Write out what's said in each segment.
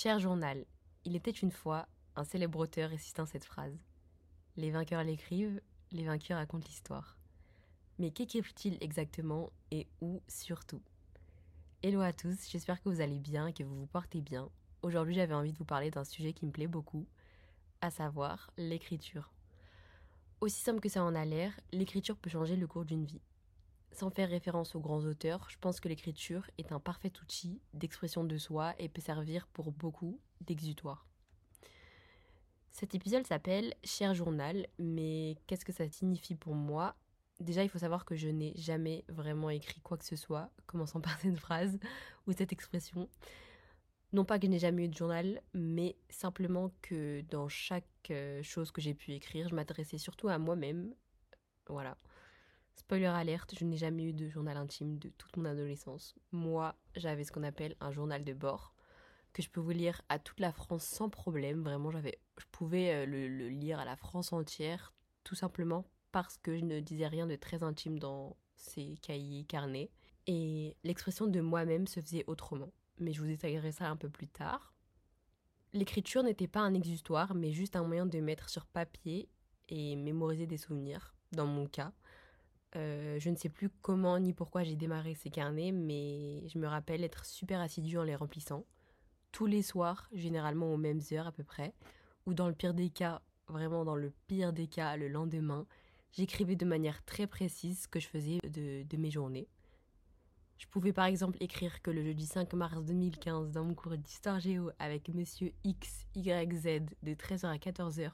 Cher journal, il était une fois un célèbre auteur récitant cette phrase. Les vainqueurs l'écrivent, les vainqueurs racontent l'histoire. Mais qu'écrivent-ils exactement et où surtout? Hello à tous, j'espère que vous allez bien et que vous vous portez bien. Aujourd'hui j'avais envie de vous parler d'un sujet qui me plaît beaucoup, à savoir l'écriture. Aussi simple que ça en a l'air, l'écriture peut changer le cours d'une vie. Sans faire référence aux grands auteurs, je pense que l'écriture est un parfait outil d'expression de soi et peut servir pour beaucoup d'exutoire. Cet épisode s'appelle Cher journal, mais qu'est-ce que ça signifie pour moi? Déjà, il faut savoir que je n'ai jamais vraiment écrit quoi que ce soit, commençant par cette phrase ou cette expression. Non pas que je n'ai jamais eu de journal, mais simplement que dans chaque euh, chose que j'ai pu écrire, je m'adressais surtout à moi-même. Voilà. Spoiler alerte, je n'ai jamais eu de journal intime de toute mon adolescence. Moi, j'avais ce qu'on appelle un journal de bord que je peux vous lire à toute la France sans problème. Vraiment, j'avais, je pouvais euh, le, lire à la France entière, tout simplement parce que je ne disais rien de très intime dans ces cahiers carnets. Et l'expression de moi-même se faisait autrement. Mais je vous détaillerai ça un peu plus tard. L'écriture n'était pas un exutoire, mais juste un moyen de mettre sur papier et mémoriser des souvenirs, dans mon cas. Euh, je ne sais plus comment ni pourquoi j'ai démarré ces carnets, mais je me rappelle être super assidue en les remplissant. Tous les soirs, généralement aux mêmes heures à peu près, ou dans le pire des cas, vraiment dans le pire des cas, le lendemain, j'écrivais de manière très précise ce que je faisais de, mes journées. Je pouvais par exemple écrire que le jeudi 5 mars 2015, dans mon cours d'histoire géo avec monsieur X, Y, Z, de 13h à 14h,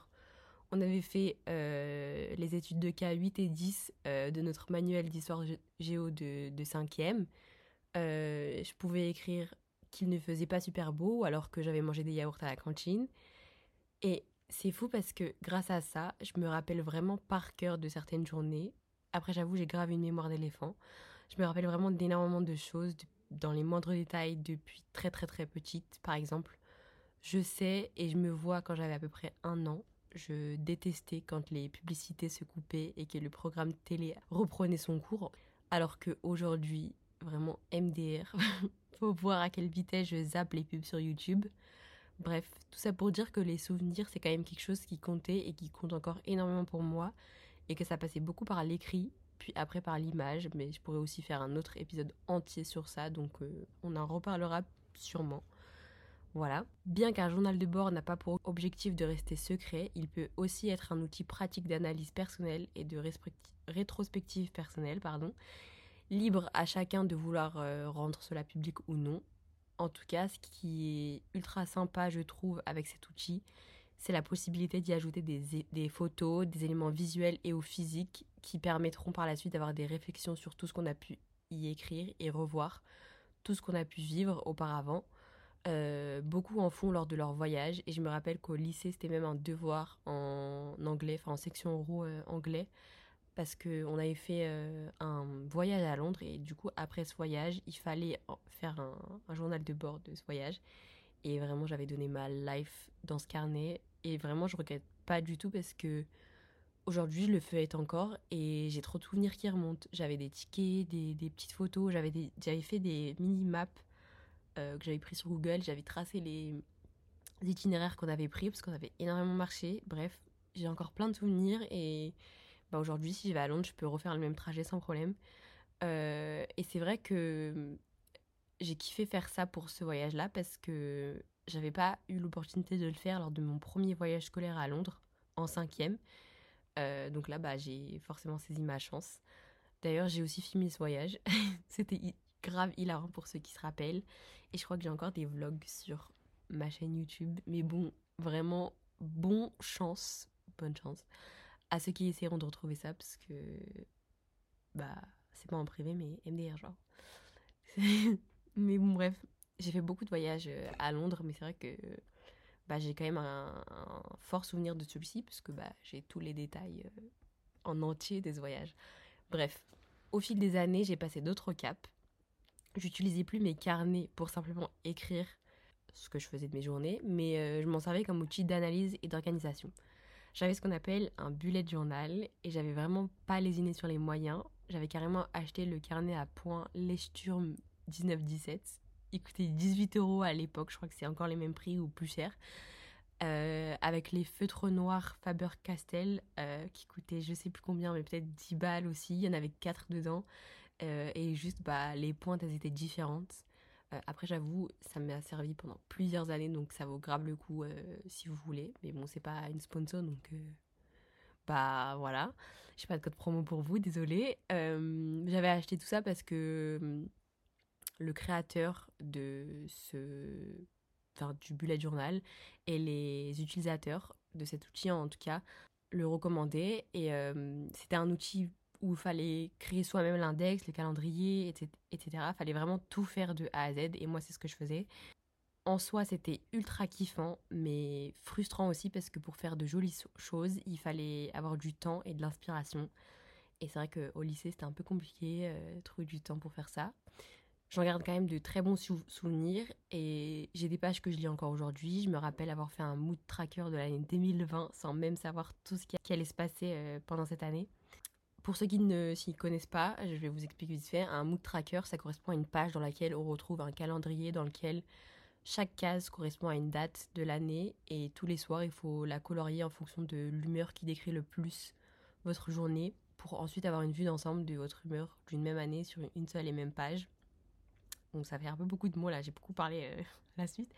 on avait fait euh, les études de cas 8 et 10 euh, de notre manuel d'histoire géo de, de 5e. Euh, je pouvais écrire qu'il ne faisait pas super beau alors que j'avais mangé des yaourts à la cantine. Et c'est fou parce que grâce à ça, je me rappelle vraiment par cœur de certaines journées. Après, j'avoue, j'ai grave une mémoire d'éléphant. Je me rappelle vraiment d'énormément de choses, dans les moindres détails, depuis très très très petite. Par exemple, je sais et je me vois quand j'avais à peu près un an je détestais quand les publicités se coupaient et que le programme télé reprenait son cours. Alors qu'aujourd'hui, vraiment MDR, faut voir à quelle vitesse je zappe les pubs sur YouTube. Bref, tout ça pour dire que les souvenirs, c'est quand même quelque chose qui comptait et qui compte encore énormément pour moi et que ça passait beaucoup par l'écrit, puis après par l'image, mais je pourrais aussi faire un autre épisode entier sur ça, donc euh, on en reparlera sûrement. Voilà. Bien qu'un journal de bord n'a pas pour objectif de rester secret, il peut aussi être un outil pratique d'analyse personnelle et de rétrospective personnelle, pardon. Libre à chacun de vouloir euh, rendre cela public ou non. En tout cas, ce qui est ultra sympa, je trouve, avec cet outil, c'est la possibilité d'y ajouter des, des, photos, des éléments visuels et ou physiques qui permettront par la suite d'avoir des réflexions sur tout ce qu'on a pu y écrire et revoir tout ce qu'on a pu vivre auparavant euh, beaucoup en font lors de leur voyage. Et je me rappelle qu'au lycée c'était même un devoir en anglais, enfin en section euro euh, anglais. Parce qu'on avait fait euh, un voyage à Londres et du coup après ce voyage il fallait faire un, journal de bord de ce voyage. Et vraiment j'avais donné ma life dans ce carnet. Et vraiment je regrette pas du tout parce que aujourd'hui je le fais encore et j'ai trop de souvenirs qui remontent. J'avais des tickets des, des petites photos j'avais fait des mini maps euh, que j'avais pris sur Google. J'avais tracé les itinéraires qu'on avait pris parce qu'on avait énormément marché. Bref, j'ai encore plein de souvenirs et bah, aujourd'hui, si je vais à Londres, je peux refaire le même trajet sans problème. Euh, et c'est vrai que j'ai kiffé faire ça pour ce voyage-là parce que j'avais pas eu l'opportunité de le faire lors de mon premier voyage scolaire à Londres en cinquième. Euh, donc là, bah, j'ai forcément saisi ma chance. D'ailleurs, j'ai aussi filmé ce voyage. C'était grave hilarant pour ceux qui se rappellent. Et je crois que j'ai encore des vlogs sur ma chaîne YouTube. Mais bon, vraiment, bon chance, bonne chance à ceux qui essaieront de retrouver ça parce que, bah, c'est pas en privé, mais MDR, genre. mais bon, bref, j'ai fait beaucoup de voyages euh, à Londres, mais c'est vrai que bah, j'ai quand même un, fort souvenir de celui-ci parce que bah, j'ai tous les détails euh, en entier des voyages. Bref, au fil des années, j'ai passé d'autres caps J'utilisais plus mes carnets pour simplement écrire ce que je faisais de mes journées, mais euh, je m'en servais comme outil d'analyse et d'organisation. J'avais ce qu'on appelle un bullet journal et j'avais vraiment pas lésiné sur les moyens. J'avais carrément acheté le carnet à points Lechturm 1917. Il coûtait 18 euros à l'époque, je crois que c'est encore les mêmes prix ou plus cher. Euh, avec les feutres noirs Faber-Castell euh, qui coûtaient je sais plus combien, mais peut-être 10 balles aussi. Il y en avait 4 dedans. Euh, et juste, bah, les pointes, elles étaient différentes. après, j'avoue, ça m'a servi pendant plusieurs années, donc ça vaut grave le coup si vous voulez. Mais bon, c'est pas une sponsor, donc bah voilà. J'ai pas de code promo pour vous, désolé. J'avais acheté tout ça parce que le créateur de ce enfin, du bullet journal et les utilisateurs de cet outil en tout cas le recommandaient et euh, c'était un outil où il fallait créer soi-même l'index, le calendrier, etc. Il fallait vraiment tout faire de A à Z et moi c'est ce que je faisais. En soi c'était ultra kiffant mais frustrant aussi parce que pour faire de jolies choses il fallait avoir du temps et de l'inspiration. Et c'est vrai qu'au lycée c'était un peu compliqué, euh, trouver du temps pour faire ça. J'en garde quand même de très bons souvenirs et j'ai des pages que je lis encore aujourd'hui. Je me rappelle avoir fait un mood tracker de l'année 2020 sans même savoir tout ce qui allait se passer euh, pendant cette année. Pour ceux qui ne s'y connaissent pas, je vais vous expliquer vite fait. Un mood tracker, ça correspond à une page dans laquelle on retrouve un calendrier dans lequel chaque case correspond à une date de l'année et tous les soirs, il faut la colorier en fonction de l'humeur qui décrit le plus votre journée pour ensuite avoir une vue d'ensemble de votre humeur d'une même année sur une seule et même page. Donc ça fait un peu beaucoup de mots là, j'ai beaucoup parlé euh, la suite.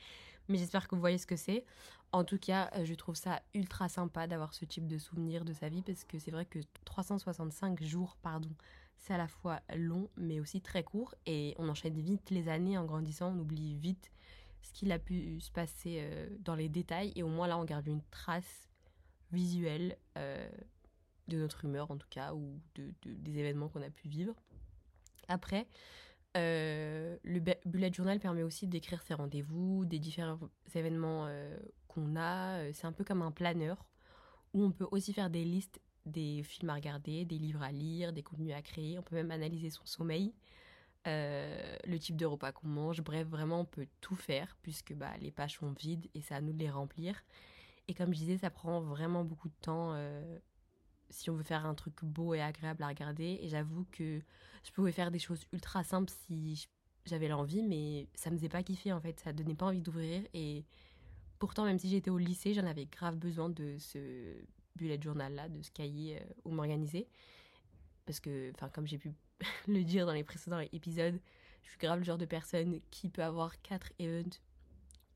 Mais j'espère que vous voyez ce que c'est. En tout cas, euh, je trouve ça ultra sympa d'avoir ce type de souvenir de sa vie parce que c'est vrai que 365 jours, pardon, c'est à la fois long mais aussi très court et on enchaîne vite les années en grandissant, on oublie vite ce qu'il a pu se passer euh, dans les détails et au moins là on garde une trace visuelle de notre humeur en tout cas ou de, des événements qu'on a pu vivre. Après, euh, le bullet journal permet aussi d'écrire ses rendez-vous, des différents événements euh, qu'on a. Euh, c'est un peu comme un planeur où on peut aussi faire des listes des films à regarder, des livres à lire, des contenus à créer. On peut même analyser son sommeil, le type de repas qu'on mange. Bref, vraiment, on peut tout faire puisque bah, les pages sont vides et c'est à nous de les remplir. Et comme je disais, ça prend vraiment beaucoup de temps si on veut faire un truc beau et agréable à regarder. Et j'avoue que je pouvais faire des choses ultra simples si j'avais l'envie, mais ça me faisait pas kiffer en fait. Ça donnait pas envie d'ouvrir. Et pourtant, même si j'étais au lycée, j'en avais grave besoin de ce bullet journal là, de ce cahier euh, où m'organiser. Parce que, enfin, comme j'ai pu le dire dans les précédents épisodes, je suis grave le genre de personne qui peut avoir quatre events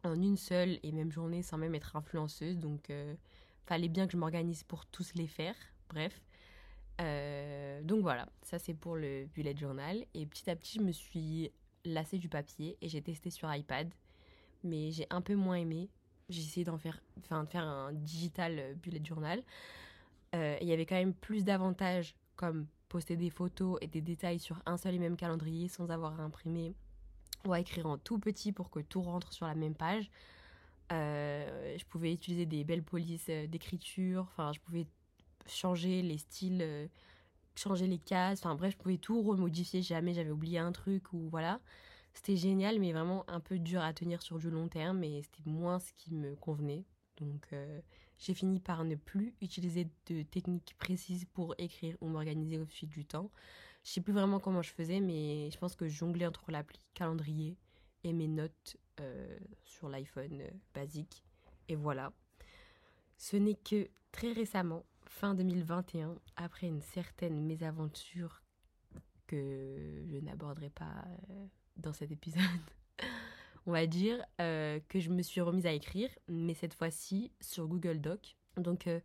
en une seule et même journée sans même être influenceuse. Donc, euh, fallait bien que je m'organise pour tous les faire. Bref. Euh, donc voilà, ça c'est pour le bullet journal. Et petit à petit, je me suis lassée du papier et j'ai testé sur iPad. Mais j'ai un peu moins aimé. J'ai essayé d'en faire, enfin, de faire un digital bullet journal. Euh, il y avait quand même plus d'avantages comme poster des photos et des détails sur un seul et même calendrier sans avoir à imprimer ou à écrire en tout petit pour que tout rentre sur la même page. Euh, je pouvais utiliser des belles polices d'écriture. Enfin, je pouvais changer les styles, euh, changer les cases. Enfin bref, je pouvais tout remodifier. Jamais j'avais oublié un truc ou voilà. C'était génial, mais vraiment un peu dur à tenir sur du long terme et c'était moins ce qui me convenait. Donc euh, j'ai fini par ne plus utiliser de techniques précises pour écrire ou m'organiser au fil du temps. Je sais plus vraiment comment je faisais, mais je pense que jonglais entre l'appli calendrier et mes notes euh, sur l'iPhone basique. Et voilà. Ce n'est que très récemment fin 2021, après une certaine mésaventure que je n'aborderai pas euh, dans cet épisode, on va dire euh, que je me suis remise à écrire, mais cette fois-ci sur Google Doc. Donc euh,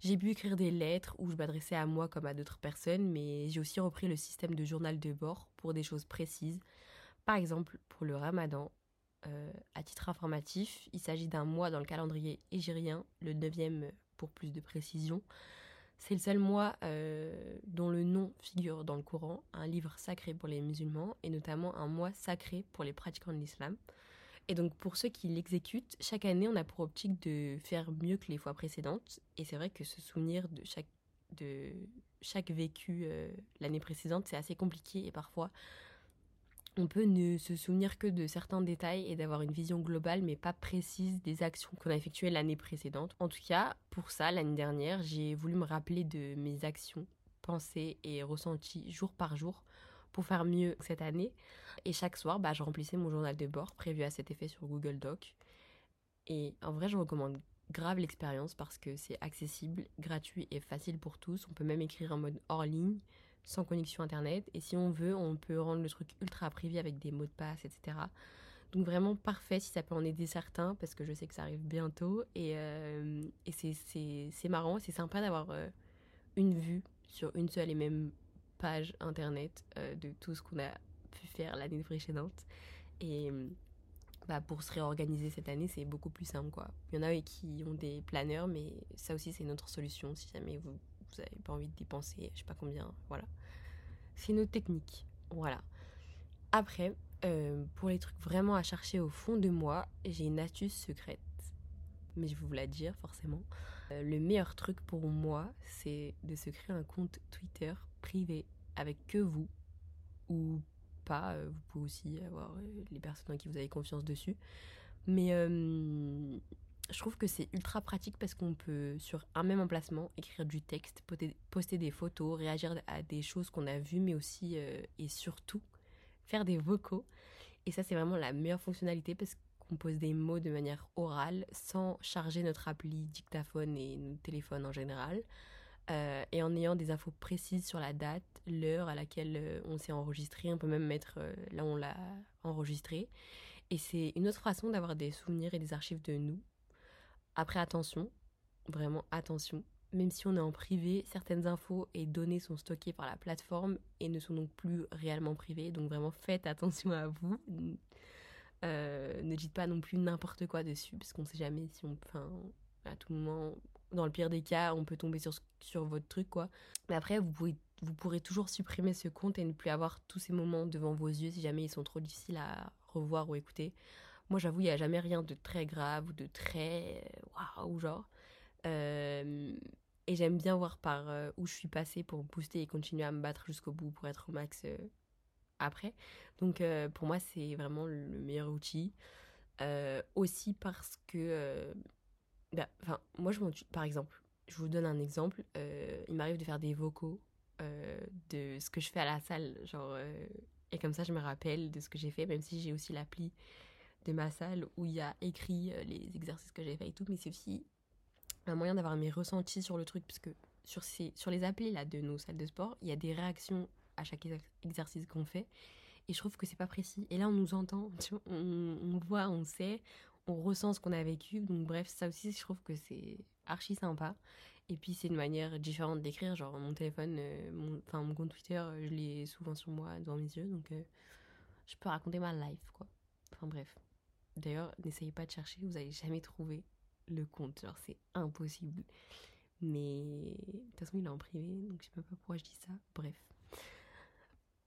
j'ai pu écrire des lettres où je m'adressais à moi comme à d'autres personnes, mais j'ai aussi repris le système de journal de bord pour des choses précises. Par exemple, pour le ramadan, à titre informatif, il s'agit d'un mois dans le calendrier égérien, le 9e pour plus de précision. C'est le seul mois euh, dont le nom figure dans le Coran, un livre sacré pour les musulmans et notamment un mois sacré pour les pratiquants de l'islam. Et donc pour ceux qui l'exécutent, chaque année on a pour optique de faire mieux que les fois précédentes. Et c'est vrai que se souvenir de chaque, de chaque vécu euh, l'année précédente, c'est assez compliqué et parfois on peut ne se souvenir que de certains détails et d'avoir une vision globale mais pas précise des actions qu'on a effectuées l'année précédente. En tout cas, pour ça, l'année dernière, j'ai voulu me rappeler de mes actions, pensées et ressentis jour par jour pour faire mieux cette année. Et chaque soir, bah, je remplissais mon journal de bord prévu à cet effet sur Google Doc. Et en vrai, je recommande grave l'expérience parce que c'est accessible, gratuit et facile pour tous. On peut même écrire en mode hors ligne, sans connexion internet. Et si on veut, on peut rendre le truc ultra privé avec des mots de passe, etc. Donc vraiment parfait si ça peut en aider certains parce que je sais que ça arrive bientôt. Et, euh, et c'est marrant, c'est sympa d'avoir euh, une vue sur une seule et même page internet euh, de tout ce qu'on a pu faire l'année précédente. Et bah, pour se réorganiser cette année, c'est beaucoup plus simple. Quoi. Il y en a qui ont des planeurs, mais ça aussi, c'est une autre solution si jamais vous n'avez pas envie de dépenser, je sais pas combien. Voilà. C'est une autre technique. Voilà. Après, euh, pour les trucs vraiment à chercher au fond de moi, j'ai une astuce secrète. Mais je vais vous la dire forcément. Euh, le meilleur truc pour moi, c'est de se créer un compte Twitter privé avec que vous ou pas. Euh, vous pouvez aussi avoir les personnes en qui vous avez confiance dessus. Mais je trouve que c'est ultra pratique parce qu'on peut, sur un même emplacement, écrire du texte, poster des photos, réagir à des choses qu'on a vues, mais aussi et surtout faire des vocaux. Et ça, c'est vraiment la meilleure fonctionnalité parce qu'on pose des mots de manière orale sans charger notre appli dictaphone et notre téléphone en général. Euh, et en ayant des infos précises sur la date, l'heure à laquelle euh, on s'est enregistré. On peut même mettre euh, là où on l'a enregistré. Et c'est une autre façon d'avoir des souvenirs et des archives de nous. Après, attention, vraiment attention même si on est en privé, certaines infos et données sont stockées par la plateforme et ne sont donc plus réellement privées. Donc vraiment faites attention à vous. Euh, ne dites pas non plus n'importe quoi dessus, parce qu'on ne sait jamais si on... Enfin, à tout moment, dans le pire des cas, on peut tomber sur, sur votre truc, quoi. Mais après, vous, pouvez, vous pourrez toujours supprimer ce compte et ne plus avoir tous ces moments devant vos yeux si jamais ils sont trop difficiles à revoir ou écouter. Moi, j'avoue, il n'y a jamais rien de très grave ou de très... Waouh, genre... Euh, et j'aime bien voir par euh, où je suis passée pour booster et continuer à me battre jusqu'au bout pour être au max euh, après. Donc euh, pour moi, c'est vraiment le meilleur outil. aussi parce que, bah, enfin, moi, je par exemple, je vous donne un exemple. il m'arrive de faire des vocaux de ce que je fais à la salle, genre, et comme ça, je me rappelle de ce que j'ai fait, même si j'ai aussi l'appli de ma salle où il y a écrit les exercices que j'ai fait et tout, mais c'est aussi un moyen d'avoir mes ressentis sur le truc, puisque sur, ces, sur les applis là, de nos salles de sport, il y a des réactions à chaque exercice qu'on fait. Et je trouve que c'est pas précis. Et là, on nous entend, on, voit, on sait, on ressent ce qu'on a vécu. Donc, bref, ça aussi, je trouve que c'est archi sympa. Et puis, c'est une manière différente d'écrire. Genre, mon téléphone, euh, enfin, mon compte Twitter, je l'ai souvent sur moi, devant mes yeux. Donc, euh, je peux raconter ma life, quoi. Enfin, bref. D'ailleurs, n'essayez pas de chercher, vous allez jamais trouver le compte. Genre, c'est impossible. Mais de toute façon, il est en privé, donc je sais pas pourquoi je dis ça. Bref.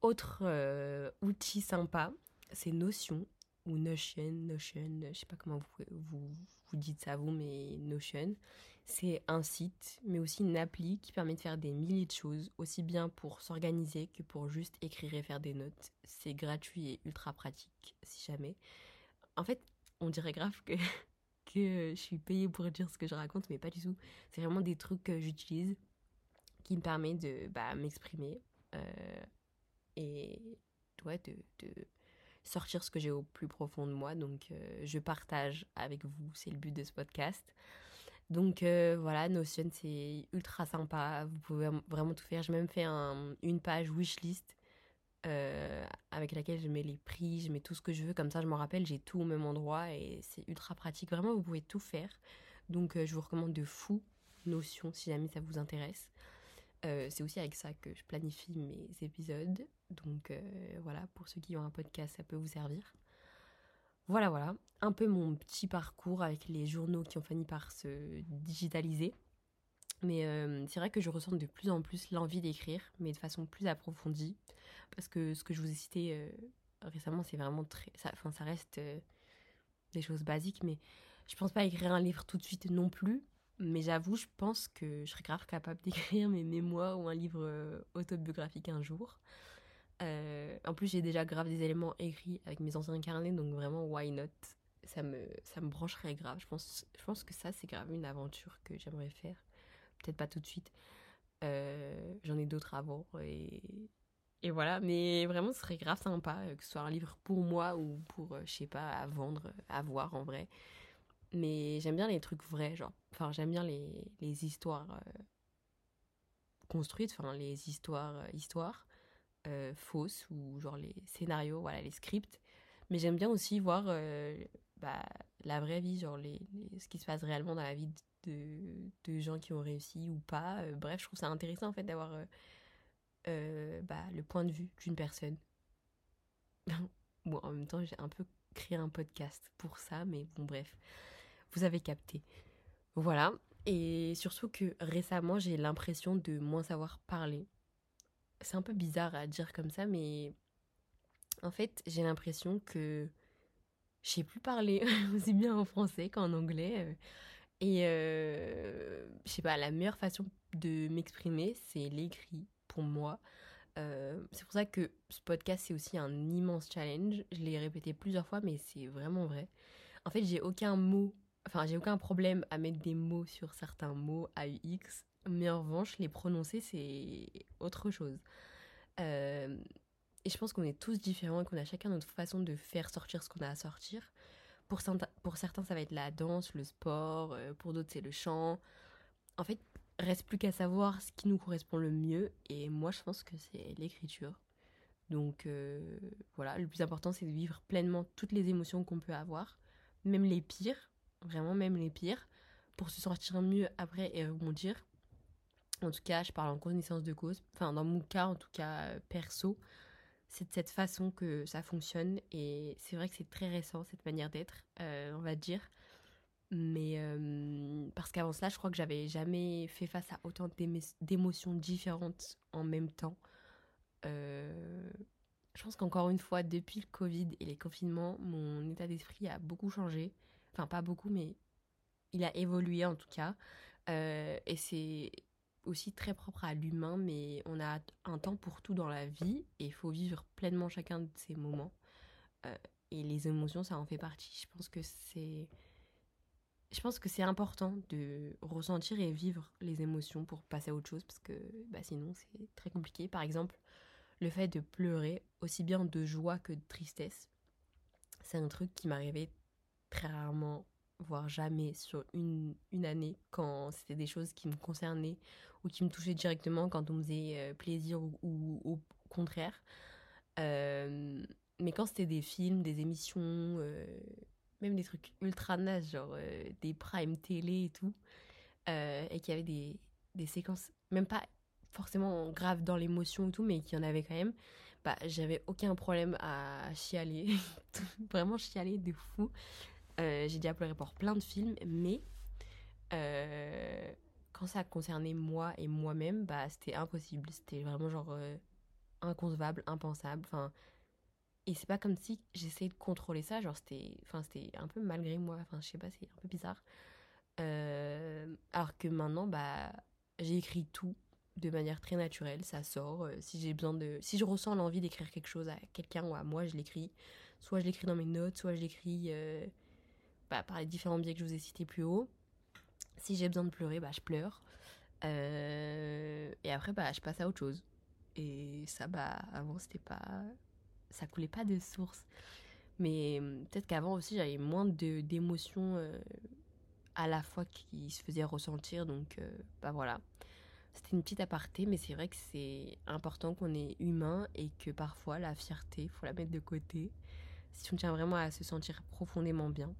Autre euh, outil sympa, c'est Notion ou Notion, Notion, je sais pas comment vous, vous, vous dites ça vous, mais Notion. C'est un site, mais aussi une appli qui permet de faire des milliers de choses, aussi bien pour s'organiser que pour juste écrire et faire des notes. C'est gratuit et ultra pratique, si jamais. En fait, on dirait grave que que je suis payée pour dire ce que je raconte, mais pas du tout. C'est vraiment des trucs que j'utilise qui me permettent de bah, m'exprimer euh, et ouais, de, de, sortir ce que j'ai au plus profond de moi. Donc, euh, je partage avec vous, c'est le but de ce podcast. Donc euh, voilà, Notion, c'est ultra sympa. Vous pouvez vraiment tout faire. J'ai même fait un, une page wishlist euh, avec laquelle je mets les prix, je mets tout ce que je veux. Comme ça, je m'en rappelle, j'ai tout au même endroit et c'est ultra pratique. Vraiment, vous pouvez tout faire. Donc, euh, je vous recommande de fou Notion si jamais ça vous intéresse. Euh, c'est aussi avec ça que je planifie mes épisodes. Donc voilà, pour ceux qui ont un podcast, ça peut vous servir. Voilà, voilà. Un peu mon petit parcours avec les journaux qui ont fini par se digitaliser. Mais c'est vrai que je ressens de plus en plus l'envie d'écrire, mais de façon plus approfondie parce que ce que je vous ai cité euh, récemment, c'est vraiment très. Enfin, ça reste euh, des choses basiques, mais je pense pas écrire un livre tout de suite non plus. Mais j'avoue, je pense que je serais grave capable d'écrire mes mémoires ou un livre euh, autobiographique un jour. en plus, j'ai déjà grave des éléments écrits avec mes anciens carnets, donc vraiment, why not? Ça me, ça me brancherait grave. Je pense, je pense que ça, c'est grave une aventure que j'aimerais faire. Peut-être pas tout de suite. J'en ai d'autres avant et et voilà, mais vraiment, ce serait grave sympa euh, que ce soit un livre pour moi ou pour, je sais pas, à vendre, à voir en vrai. Mais j'aime bien les trucs vrais, genre. Enfin, j'aime bien les, les histoires construites, enfin, les histoires, histoires fausses ou genre les scénarios, voilà, les scripts. Mais j'aime bien aussi voir bah, la vraie vie, genre les, ce qui se passe réellement dans la vie de, de gens qui ont réussi ou pas. Euh, bref, je trouve ça intéressant en fait d'avoir euh, bah, le point de vue d'une personne. bon, en même temps, j'ai un peu créé un podcast pour ça, mais bon, bref, vous avez capté. Voilà. Et surtout que récemment, j'ai l'impression de moins savoir parler. C'est un peu bizarre à dire comme ça, mais en fait, j'ai l'impression que je sais plus parler aussi bien en français qu'en anglais. Et euh, je sais pas, la meilleure façon de m'exprimer, c'est l'écrit pour moi. Euh, c'est pour ça que ce podcast, c'est aussi un immense challenge. Je l'ai répété plusieurs fois, mais c'est vraiment vrai. En fait, j'ai aucun mot, enfin, j'ai aucun problème à mettre des mots sur certains mots AUX, mais en revanche, les prononcer, c'est autre chose. Euh, et je pense qu'on est tous différents et qu'on a chacun notre façon de faire sortir ce qu'on a à sortir. Pour, pour certains, ça va être la danse, le sport, euh, pour d'autres, c'est le chant. En fait, reste plus qu'à savoir ce qui nous correspond le mieux. Et moi, je pense que c'est l'écriture. Donc euh, voilà, le plus important, c'est de vivre pleinement toutes les émotions qu'on peut avoir, même les pires, vraiment même les pires, pour se sortir mieux après et rebondir. En tout cas, je parle en connaissance de cause. Enfin, dans mon cas, en tout cas, euh, perso, c'est de cette façon que ça fonctionne et c'est vrai que c'est très récent cette manière d'être, euh, on va dire. Mais euh, parce qu'avant cela, je crois que j'avais jamais fait face à autant d'émotions différentes en même temps. Euh, je pense qu'encore une fois, depuis le Covid et les confinements, mon état d'esprit a beaucoup changé. Enfin, pas beaucoup, mais il a évolué en tout cas. et c'est aussi très propre à l'humain, mais on a un temps pour tout dans la vie et il faut vivre pleinement chacun de ces moments. Euh, et les émotions, ça en fait partie. Je pense que c'est. Je pense que c'est important de ressentir et vivre les émotions pour passer à autre chose parce que bah, sinon c'est très compliqué. Par exemple, le fait de pleurer, aussi bien de joie que de tristesse, c'est un truc qui m'arrivait très rarement voire jamais sur une, une année quand c'était des choses qui me concernaient ou qui me touchaient directement quand on me faisait euh, plaisir ou, au contraire. Euh, mais quand c'était des films, des émissions, euh, même des trucs ultra nazes, genre des prime télé et tout, et qu'il y avait des, des séquences, même pas forcément graves dans l'émotion et tout, mais qu'il y en avait quand même, bah j'avais aucun problème à chialer, vraiment chialer de fou. Euh, j'ai déjà pleuré pour plein de films, mais euh, quand ça concernait moi et moi-même, bah, c'était impossible. C'était vraiment genre euh, inconcevable, impensable. Enfin, et c'est pas comme si j'essayais de contrôler ça. Genre, c'était enfin, un peu malgré moi. Enfin, je sais pas, c'est un peu bizarre. alors que maintenant, bah, j'ai tout de manière très naturelle. Ça sort. si j'ai besoin de. Si je ressens l'envie d'écrire quelque chose à quelqu'un ou à moi, je l'écris. Soit je l'écris dans mes notes, soit je l'écris bah, par les différents biais que je vous ai cités plus haut. Si j'ai besoin de pleurer, bah, je pleure. Euh, et après, bah, je passe à autre chose. Et ça, bah, avant, c'était pas. Ça coulait pas de source. Mais hum, peut-être qu'avant aussi, j'avais moins d'émotions euh, à la fois qui se faisaient ressentir. Donc, euh, bah voilà. C'était une petite aparté, mais c'est vrai que c'est important qu'on est humain et que parfois, la fierté, faut la mettre de côté. Si on tient vraiment à se sentir profondément bien.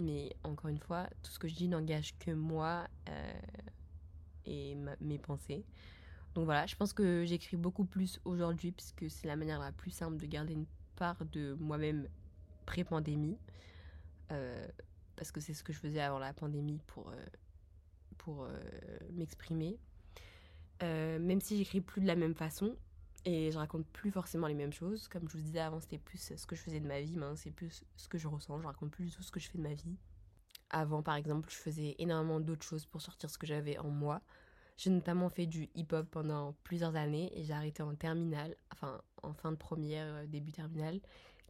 Mais encore une fois, tout ce que je dis n'engage que moi euh, et mes pensées. Donc voilà, je pense que j'écris beaucoup plus aujourd'hui puisque c'est la manière la plus simple de garder une part de moi-même pré-pandémie. Euh, parce que c'est ce que je faisais avant la pandémie pour, euh, pour m'exprimer. même si j'écris plus de la même façon, et je raconte plus forcément les mêmes choses. Comme je vous disais avant, c'était plus ce que je faisais de ma vie, maintenant c'est plus ce que je ressens. Je raconte plus du tout ce que je fais de ma vie. Avant, par exemple, je faisais énormément d'autres choses pour sortir ce que j'avais en moi. J'ai notamment fait du hip-hop pendant plusieurs années et j'ai arrêté en terminale, enfin en fin de première, euh, début terminale,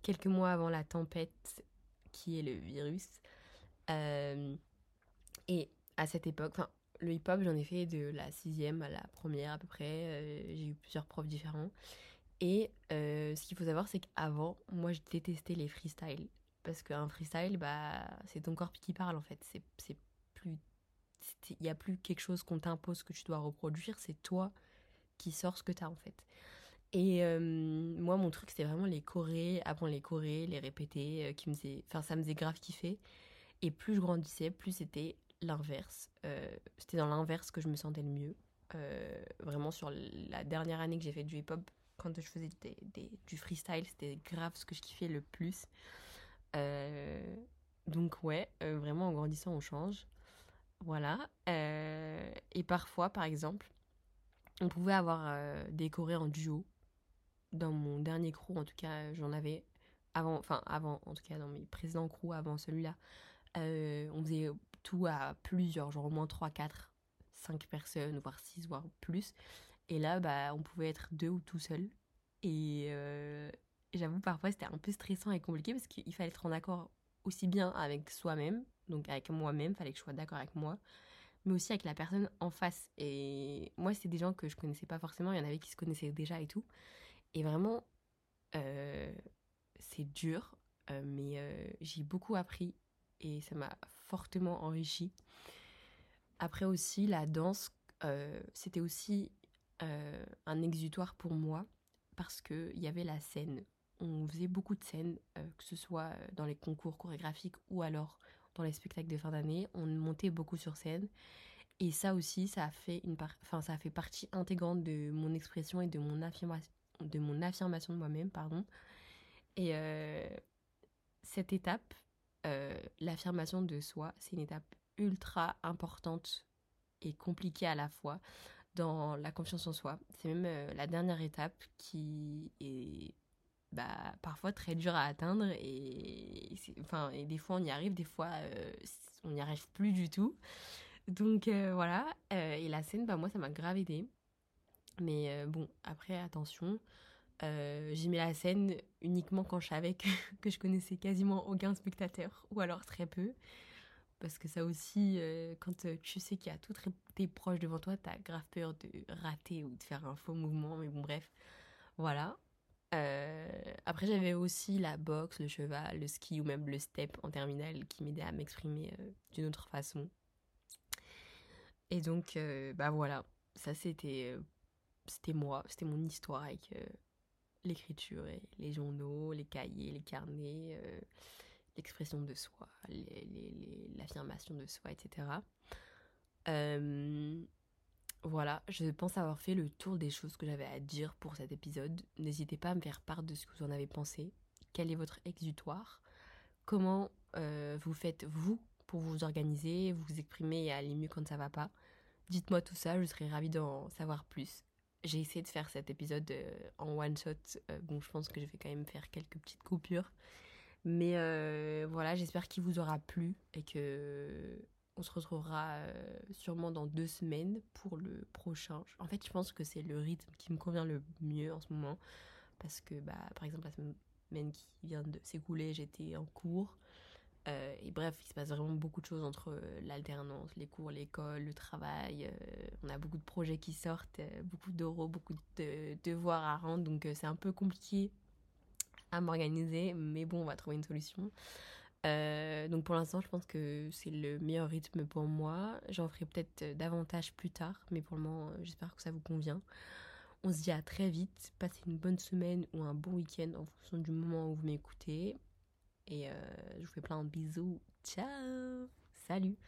quelques mois avant la tempête qui est le virus. Euh, et à cette époque, enfin, le hip-hop, j'en ai fait de la sixième à la première à peu près. j'ai eu plusieurs profs différents. Et ce qu'il faut savoir, c'est qu'avant, moi, je détestais les freestyles. Parce qu'un freestyle, bah, c'est ton corps qui parle en fait. C'est plus. Il n'y a plus quelque chose qu'on t'impose que tu dois reproduire, c'est toi qui sors ce que tu as en fait. Et moi, mon truc, c'était vraiment les chorés, apprendre les chorés, les répéter, qui me faisait, enfin, ça me faisait grave kiffer. Et plus je grandissais, plus c'était l'inverse. c'était dans l'inverse que je me sentais le mieux. vraiment, sur la dernière année que j'ai fait du hip-hop, quand je faisais des, du freestyle, c'était grave ce que je kiffais le plus. donc, ouais, vraiment, en grandissant, on change. Voilà. et parfois, par exemple, on pouvait avoir des chorés en duo dans mon dernier crew, en tout cas, j'en avais avant, enfin avant, en tout cas dans mes précédents crews avant celui-là, euh, on faisait tout à plusieurs, genre au moins 3, 4, 5 personnes, voire 6, voire plus. Et là, bah, on pouvait être deux ou tout seul. Et euh, j'avoue, parfois, c'était un peu stressant et compliqué parce qu'il fallait être en accord aussi bien avec soi-même, donc avec moi-même, fallait que je sois d'accord avec moi, mais aussi avec la personne en face. Et moi, c'était des gens que je connaissais pas forcément, il y en avait qui se connaissaient déjà et tout. Et vraiment, euh, c'est dur, euh, mais euh, j'ai beaucoup appris et ça m'a fortement enrichi. Après aussi, la danse, c'était aussi un exutoire pour moi parce qu'il y avait la scène. On faisait beaucoup de scènes, que ce soit dans les concours chorégraphiques ou alors dans les spectacles de fin d'année. On montait beaucoup sur scène. Et ça aussi, ça a fait, une enfin, ça a fait partie intégrante de mon expression et de mon affirmation, de mon affirmation de moi-même, pardon. Et euh, cette étape, euh, l'affirmation de soi, c'est une étape ultra importante et compliquée à la fois dans la confiance en soi. C'est même euh, la dernière étape qui est bah, parfois très dure à atteindre et, enfin, et des fois on y arrive, des fois on n'y arrive plus du tout. Donc voilà, et la scène, bah, moi ça m'a grave aidé. Mais euh, bon, après, attention, euh, j'ai mis la scène uniquement quand je savais que, que, je connaissais quasiment aucun spectateur, ou alors très peu. Parce que ça aussi, euh, quand tu sais qu'il y a tous tes proches devant toi, t'as grave peur de rater ou de faire un faux mouvement, mais bon, bref, voilà. Après, j'avais aussi la boxe, le cheval, le ski ou même le step en terminale qui m'aidait à m'exprimer d'une autre façon. Et donc, bah voilà, ça c'était moi, c'était mon histoire avec euh, l'écriture et les journaux, les cahiers, les carnets, euh, l'expression de soi, l'affirmation de soi, etc. Euh, voilà, je pense avoir fait le tour des choses que j'avais à dire pour cet épisode. N'hésitez pas à me faire part de ce que vous en avez pensé. Quel est votre exutoire? Comment vous faites vous pour vous organiser, vous exprimer et aller mieux quand ça va pas? Dites-moi tout ça, je serais ravie d'en savoir plus j'ai essayé de faire cet épisode euh, en one shot. Euh, bon, je pense que je vais quand même faire quelques petites coupures. Mais euh, voilà, j'espère qu'il vous aura plu et que on se retrouvera sûrement dans deux semaines pour le prochain. En fait, je pense que c'est le rythme qui me convient le mieux en ce moment. Parce que, bah, par exemple, la semaine qui vient de s'écouler, j'étais en cours. Euh, et bref, il se passe vraiment beaucoup de choses entre euh, l'alternance, les cours, l'école, le travail. Euh, on a beaucoup de projets qui sortent, beaucoup d'euros, beaucoup de devoirs à rendre. Donc c'est un peu compliqué à m'organiser. Mais bon, on va trouver une solution. Donc pour l'instant, je pense que c'est le meilleur rythme pour moi. J'en ferai peut-être davantage plus tard. Mais pour le moment, j'espère que ça vous convient. On se dit à très vite. Passez une bonne semaine ou un bon week-end en fonction du moment où vous m'écoutez. Et euh, je vous fais plein de bisous. Ciao Salut